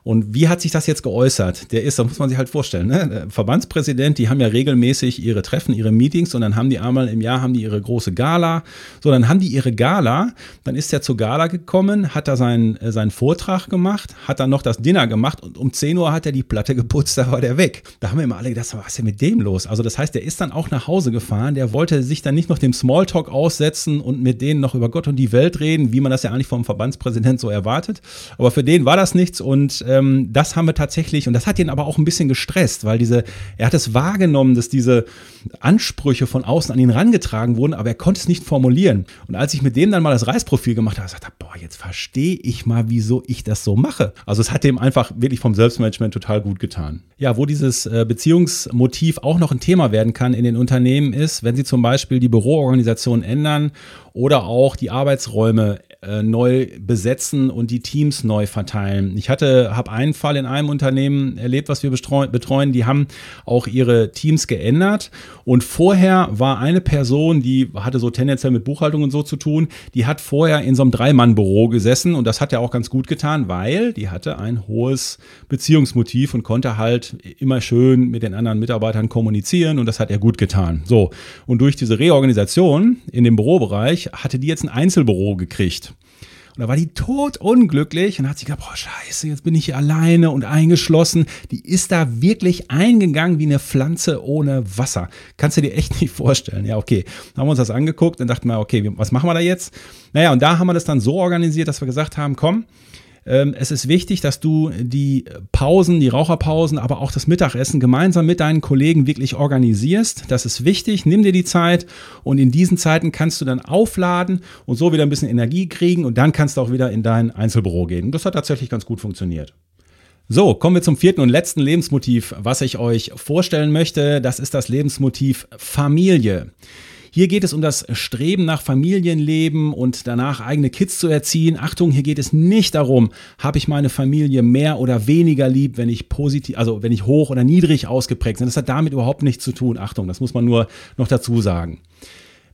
Und wie hat sich das jetzt geäußert? Der ist, da muss man sich halt vorstellen, ne? Verbandspräsident, die haben ja regelmäßig ihre Treffen, ihre Meetings und dann haben die einmal im Jahr haben die ihre große Gala. So, dann haben die ihre Gala, dann ist er zur Gala gekommen, hat da seinen, äh, seinen Vortrag gemacht, hat dann noch das Dinner gemacht und um 10 Uhr hat er die Platte geputzt, da war der weg. Da haben wir immer alle gedacht, was ist denn mit dem los? Also das heißt, der ist dann auch nach Hause gefahren, der wollte sich dann nicht noch dem Smalltalk aussetzen und mit denen noch über Gott und die Welt reden, wie man das ja eigentlich vom Verbandspräsident so erwartet. Aber für den war das nichts und äh, ähm, das haben wir tatsächlich, und das hat ihn aber auch ein bisschen gestresst, weil diese, er hat es wahrgenommen, dass diese Ansprüche von außen an ihn rangetragen wurden, aber er konnte es nicht formulieren. Und als ich mit dem dann mal das Reisprofil gemacht habe, sagte er, boah, jetzt verstehe ich mal, wieso ich das so mache. Also es hat dem einfach wirklich vom Selbstmanagement total gut getan. Ja, wo dieses äh, Beziehungsmotiv auch noch ein Thema werden kann in den Unternehmen ist, wenn sie zum Beispiel die Büroorganisation ändern oder auch die Arbeitsräume äh, neu besetzen und die Teams neu verteilen. Ich hatte, habe einen Fall in einem Unternehmen erlebt, was wir betreuen. Die haben auch ihre Teams geändert und vorher war eine Person, die hatte so tendenziell mit Buchhaltung und so zu tun, die hat vorher in so einem Dreimann-Büro gesessen und das hat ja auch ganz gut getan, weil die hatte ein hohes Beziehungsmotiv und konnte halt immer schön mit den anderen Mitarbeitern kommunizieren und das hat er gut getan. So. Und durch diese Reorganisation in dem Bürobereich hatte die jetzt ein Einzelbüro gekriegt. Und da war die tot unglücklich und hat sich gedacht, boah, scheiße, jetzt bin ich hier alleine und eingeschlossen. Die ist da wirklich eingegangen wie eine Pflanze ohne Wasser. Kannst du dir echt nicht vorstellen. Ja, okay. Dann haben wir uns das angeguckt und dachten wir, okay, was machen wir da jetzt? Naja, und da haben wir das dann so organisiert, dass wir gesagt haben, komm, es ist wichtig, dass du die Pausen, die Raucherpausen, aber auch das Mittagessen gemeinsam mit deinen Kollegen wirklich organisierst. Das ist wichtig. Nimm dir die Zeit und in diesen Zeiten kannst du dann aufladen und so wieder ein bisschen Energie kriegen und dann kannst du auch wieder in dein Einzelbüro gehen. Das hat tatsächlich ganz gut funktioniert. So, kommen wir zum vierten und letzten Lebensmotiv, was ich euch vorstellen möchte. Das ist das Lebensmotiv Familie. Hier geht es um das Streben nach Familienleben und danach eigene Kids zu erziehen. Achtung, hier geht es nicht darum, habe ich meine Familie mehr oder weniger lieb, wenn ich positiv, also wenn ich hoch oder niedrig ausgeprägt bin. Das hat damit überhaupt nichts zu tun. Achtung, das muss man nur noch dazu sagen.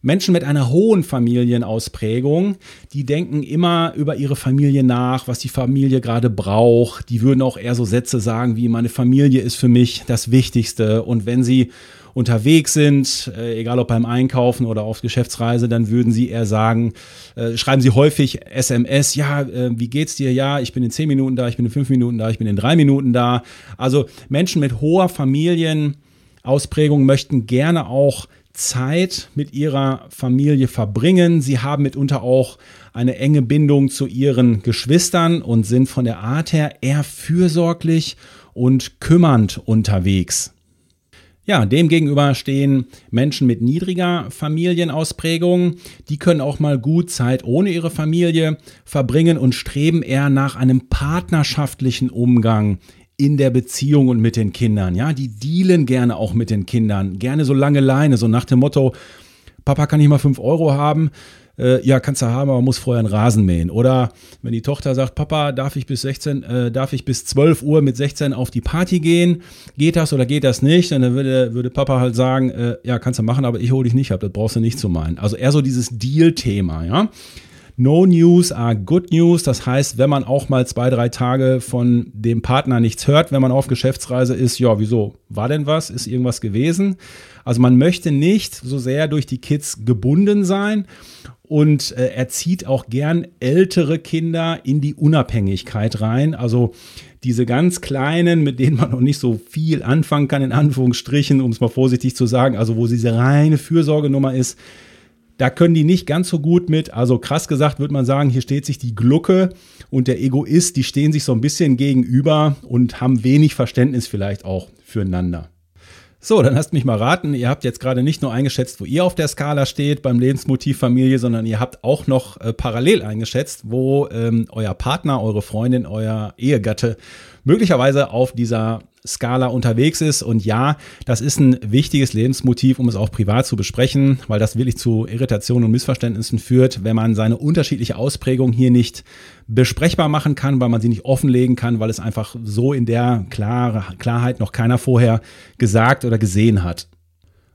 Menschen mit einer hohen Familienausprägung, die denken immer über ihre Familie nach, was die Familie gerade braucht. Die würden auch eher so Sätze sagen wie, meine Familie ist für mich das Wichtigste. Und wenn sie unterwegs sind, äh, egal ob beim Einkaufen oder auf Geschäftsreise, dann würden sie eher sagen, äh, schreiben sie häufig SMS, ja, äh, wie geht's dir? Ja, ich bin in zehn Minuten da, ich bin in fünf Minuten da, ich bin in drei Minuten da. Also Menschen mit hoher Familienausprägung möchten gerne auch Zeit mit ihrer Familie verbringen. Sie haben mitunter auch eine enge Bindung zu ihren Geschwistern und sind von der Art her eher fürsorglich und kümmernd unterwegs. Ja, demgegenüber stehen Menschen mit niedriger Familienausprägung. Die können auch mal gut Zeit ohne ihre Familie verbringen und streben eher nach einem partnerschaftlichen Umgang in der Beziehung und mit den Kindern. Ja, die dealen gerne auch mit den Kindern, gerne so lange Leine, so nach dem Motto, Papa kann ich mal fünf Euro haben, äh, ja, kannst du haben, aber muss vorher einen Rasen mähen. Oder wenn die Tochter sagt, Papa, darf ich bis 16, äh, darf ich bis 12 Uhr mit 16 auf die Party gehen? Geht das oder geht das nicht? Und dann würde, würde Papa halt sagen, äh, ja, kannst du machen, aber ich hole dich nicht ab, das brauchst du nicht zu meinen. Also eher so dieses Deal-Thema, ja. No News are good news. Das heißt, wenn man auch mal zwei, drei Tage von dem Partner nichts hört, wenn man auf Geschäftsreise ist, ja, wieso? War denn was? Ist irgendwas gewesen? Also man möchte nicht so sehr durch die Kids gebunden sein und äh, er zieht auch gern ältere Kinder in die Unabhängigkeit rein. Also diese ganz kleinen, mit denen man noch nicht so viel anfangen kann, in Anführungsstrichen, um es mal vorsichtig zu sagen, also wo diese reine Fürsorgenummer ist, da können die nicht ganz so gut mit. Also krass gesagt würde man sagen, hier steht sich die Glucke und der Egoist, die stehen sich so ein bisschen gegenüber und haben wenig Verständnis vielleicht auch füreinander. So, dann lasst mich mal raten, ihr habt jetzt gerade nicht nur eingeschätzt, wo ihr auf der Skala steht beim Lebensmotiv Familie, sondern ihr habt auch noch äh, parallel eingeschätzt, wo ähm, euer Partner, eure Freundin, euer Ehegatte möglicherweise auf dieser Skala unterwegs ist. Und ja, das ist ein wichtiges Lebensmotiv, um es auch privat zu besprechen, weil das wirklich zu Irritationen und Missverständnissen führt, wenn man seine unterschiedliche Ausprägung hier nicht besprechbar machen kann, weil man sie nicht offenlegen kann, weil es einfach so in der Klar Klarheit noch keiner vorher gesagt oder gesehen hat.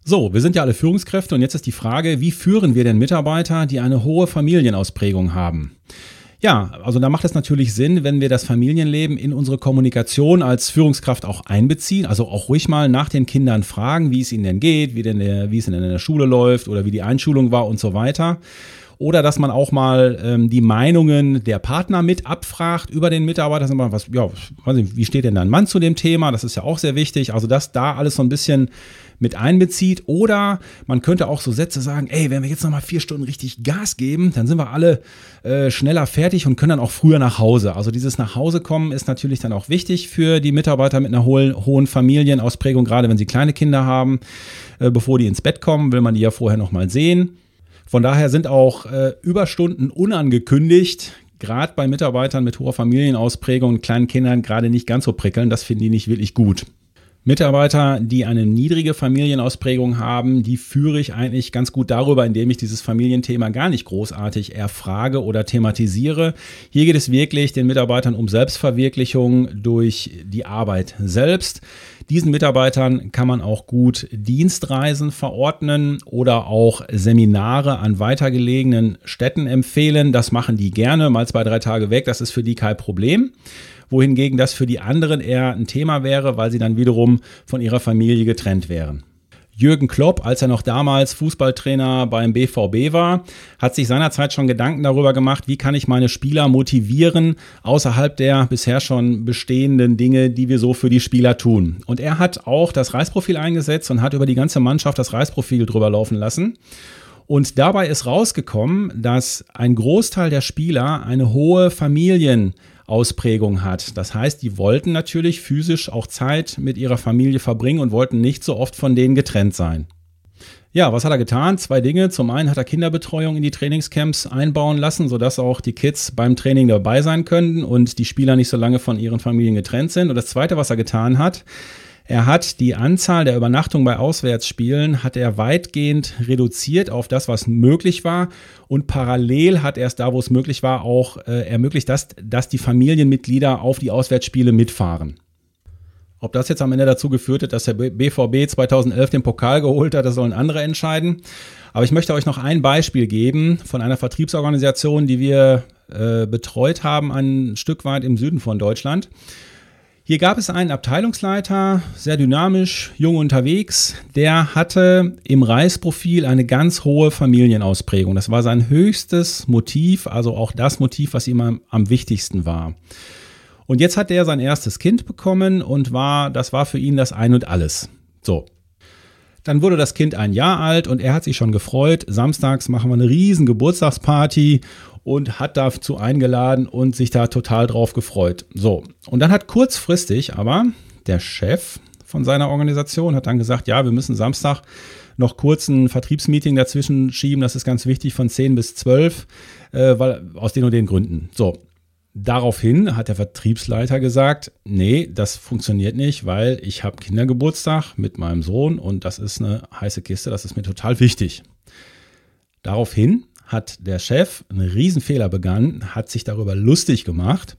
So, wir sind ja alle Führungskräfte und jetzt ist die Frage, wie führen wir denn Mitarbeiter, die eine hohe Familienausprägung haben? Ja, also da macht es natürlich Sinn, wenn wir das Familienleben in unsere Kommunikation als Führungskraft auch einbeziehen. Also auch ruhig mal nach den Kindern fragen, wie es ihnen denn geht, wie, denn der, wie es denn in der Schule läuft oder wie die Einschulung war und so weiter. Oder dass man auch mal ähm, die Meinungen der Partner mit abfragt über den Mitarbeiter. Was, ja, wie steht denn dein Mann zu dem Thema? Das ist ja auch sehr wichtig. Also, dass da alles so ein bisschen mit einbezieht. Oder man könnte auch so Sätze sagen, ey, wenn wir jetzt nochmal vier Stunden richtig Gas geben, dann sind wir alle äh, schneller fertig und können dann auch früher nach Hause. Also dieses nach Hause kommen ist natürlich dann auch wichtig für die Mitarbeiter mit einer hohen, Familienausprägung, gerade wenn sie kleine Kinder haben. Äh, bevor die ins Bett kommen, will man die ja vorher nochmal sehen. Von daher sind auch äh, Überstunden unangekündigt, gerade bei Mitarbeitern mit hoher Familienausprägung und kleinen Kindern gerade nicht ganz so prickeln. Das finden die nicht wirklich gut. Mitarbeiter, die eine niedrige Familienausprägung haben, die führe ich eigentlich ganz gut darüber, indem ich dieses Familienthema gar nicht großartig erfrage oder thematisiere. Hier geht es wirklich den Mitarbeitern um Selbstverwirklichung durch die Arbeit selbst. Diesen Mitarbeitern kann man auch gut Dienstreisen verordnen oder auch Seminare an weitergelegenen Städten empfehlen. Das machen die gerne, mal zwei, drei Tage weg. Das ist für die kein Problem wohingegen das für die anderen eher ein Thema wäre, weil sie dann wiederum von ihrer Familie getrennt wären. Jürgen Klopp, als er noch damals Fußballtrainer beim BVB war, hat sich seinerzeit schon Gedanken darüber gemacht, wie kann ich meine Spieler motivieren, außerhalb der bisher schon bestehenden Dinge, die wir so für die Spieler tun. Und er hat auch das Reisprofil eingesetzt und hat über die ganze Mannschaft das Reisprofil drüber laufen lassen. Und dabei ist rausgekommen, dass ein Großteil der Spieler eine hohe Familien Ausprägung hat. Das heißt, die wollten natürlich physisch auch Zeit mit ihrer Familie verbringen und wollten nicht so oft von denen getrennt sein. Ja, was hat er getan? Zwei Dinge. Zum einen hat er Kinderbetreuung in die Trainingscamps einbauen lassen, sodass auch die Kids beim Training dabei sein können und die Spieler nicht so lange von ihren Familien getrennt sind. Und das zweite, was er getan hat, er hat die Anzahl der Übernachtungen bei Auswärtsspielen hat er weitgehend reduziert auf das, was möglich war und parallel hat er es da, wo es möglich war, auch äh, ermöglicht, dass, dass die Familienmitglieder auf die Auswärtsspiele mitfahren. Ob das jetzt am Ende dazu geführt hat, dass der BVB 2011 den Pokal geholt hat, das sollen andere entscheiden. Aber ich möchte euch noch ein Beispiel geben von einer Vertriebsorganisation, die wir äh, betreut haben, ein Stück weit im Süden von Deutschland. Hier gab es einen Abteilungsleiter, sehr dynamisch, jung unterwegs, der hatte im Reisprofil eine ganz hohe Familienausprägung. Das war sein höchstes Motiv, also auch das Motiv, was ihm am, am wichtigsten war. Und jetzt hat er sein erstes Kind bekommen und war, das war für ihn das Ein und Alles. So. Dann wurde das Kind ein Jahr alt und er hat sich schon gefreut. Samstags machen wir eine riesen Geburtstagsparty und hat dazu eingeladen und sich da total drauf gefreut. So, und dann hat kurzfristig aber der Chef von seiner Organisation hat dann gesagt, ja, wir müssen Samstag noch kurz ein Vertriebsmeeting dazwischen schieben, das ist ganz wichtig, von 10 bis 12, äh, weil, aus den und den Gründen. So, Daraufhin hat der Vertriebsleiter gesagt, nee, das funktioniert nicht, weil ich habe Kindergeburtstag mit meinem Sohn und das ist eine heiße Kiste, das ist mir total wichtig. Daraufhin hat der Chef einen Riesenfehler begangen, hat sich darüber lustig gemacht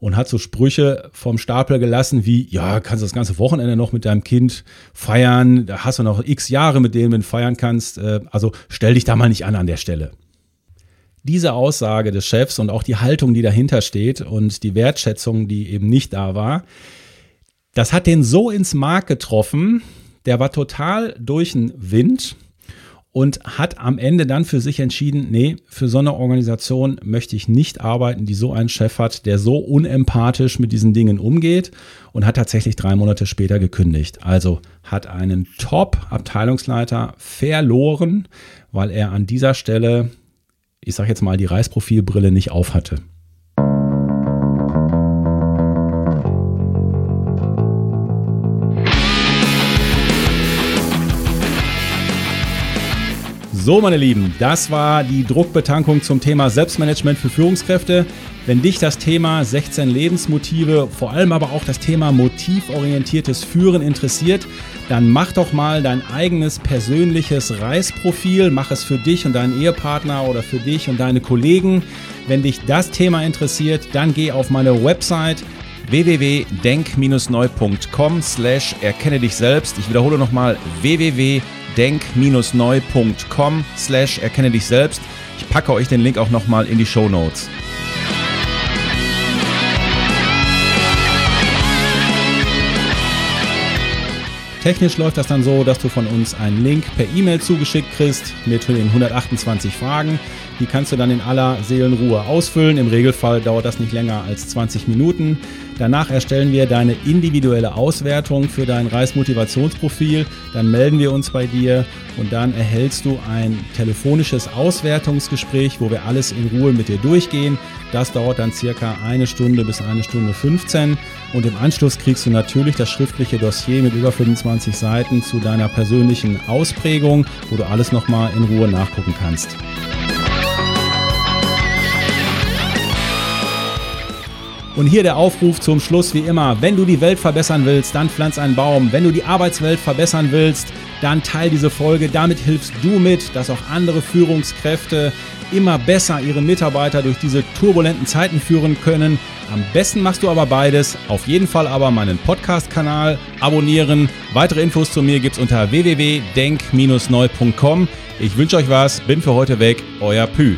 und hat so Sprüche vom Stapel gelassen wie, ja, kannst du das ganze Wochenende noch mit deinem Kind feiern, da hast du noch x Jahre, mit denen du feiern kannst, äh, also stell dich da mal nicht an an der Stelle. Diese Aussage des Chefs und auch die Haltung, die dahinter steht und die Wertschätzung, die eben nicht da war, das hat den so ins Mark getroffen, der war total durch den Wind und hat am Ende dann für sich entschieden, nee, für so eine Organisation möchte ich nicht arbeiten, die so einen Chef hat, der so unempathisch mit diesen Dingen umgeht und hat tatsächlich drei Monate später gekündigt. Also hat einen Top-Abteilungsleiter verloren, weil er an dieser Stelle, ich sage jetzt mal, die Reisprofilbrille nicht aufhatte. So, meine Lieben, das war die Druckbetankung zum Thema Selbstmanagement für Führungskräfte. Wenn dich das Thema 16 Lebensmotive, vor allem aber auch das Thema motivorientiertes Führen interessiert, dann mach doch mal dein eigenes persönliches Reisprofil, mach es für dich und deinen Ehepartner oder für dich und deine Kollegen. Wenn dich das Thema interessiert, dann geh auf meine Website www.denk-neu.com slash erkenne dich selbst. Ich wiederhole nochmal www denk-neu.com slash erkenne dich selbst. Ich packe euch den Link auch nochmal in die Show Notes. Technisch läuft das dann so, dass du von uns einen Link per E-Mail zugeschickt kriegst mit den 128 Fragen. Die kannst du dann in aller Seelenruhe ausfüllen. Im Regelfall dauert das nicht länger als 20 Minuten. Danach erstellen wir deine individuelle Auswertung für dein Reismotivationsprofil. Dann melden wir uns bei dir und dann erhältst du ein telefonisches Auswertungsgespräch, wo wir alles in Ruhe mit dir durchgehen. Das dauert dann circa eine Stunde bis eine Stunde 15 und im Anschluss kriegst du natürlich das schriftliche Dossier mit über 25 Seiten zu deiner persönlichen Ausprägung, wo du alles nochmal in Ruhe nachgucken kannst. Und hier der Aufruf zum Schluss wie immer. Wenn du die Welt verbessern willst, dann pflanz einen Baum. Wenn du die Arbeitswelt verbessern willst, dann teil diese Folge. Damit hilfst du mit, dass auch andere Führungskräfte immer besser ihre Mitarbeiter durch diese turbulenten Zeiten führen können. Am besten machst du aber beides. Auf jeden Fall aber meinen Podcast-Kanal abonnieren. Weitere Infos zu mir gibt's unter www.denk-neu.com. Ich wünsche euch was, bin für heute weg, euer Pü.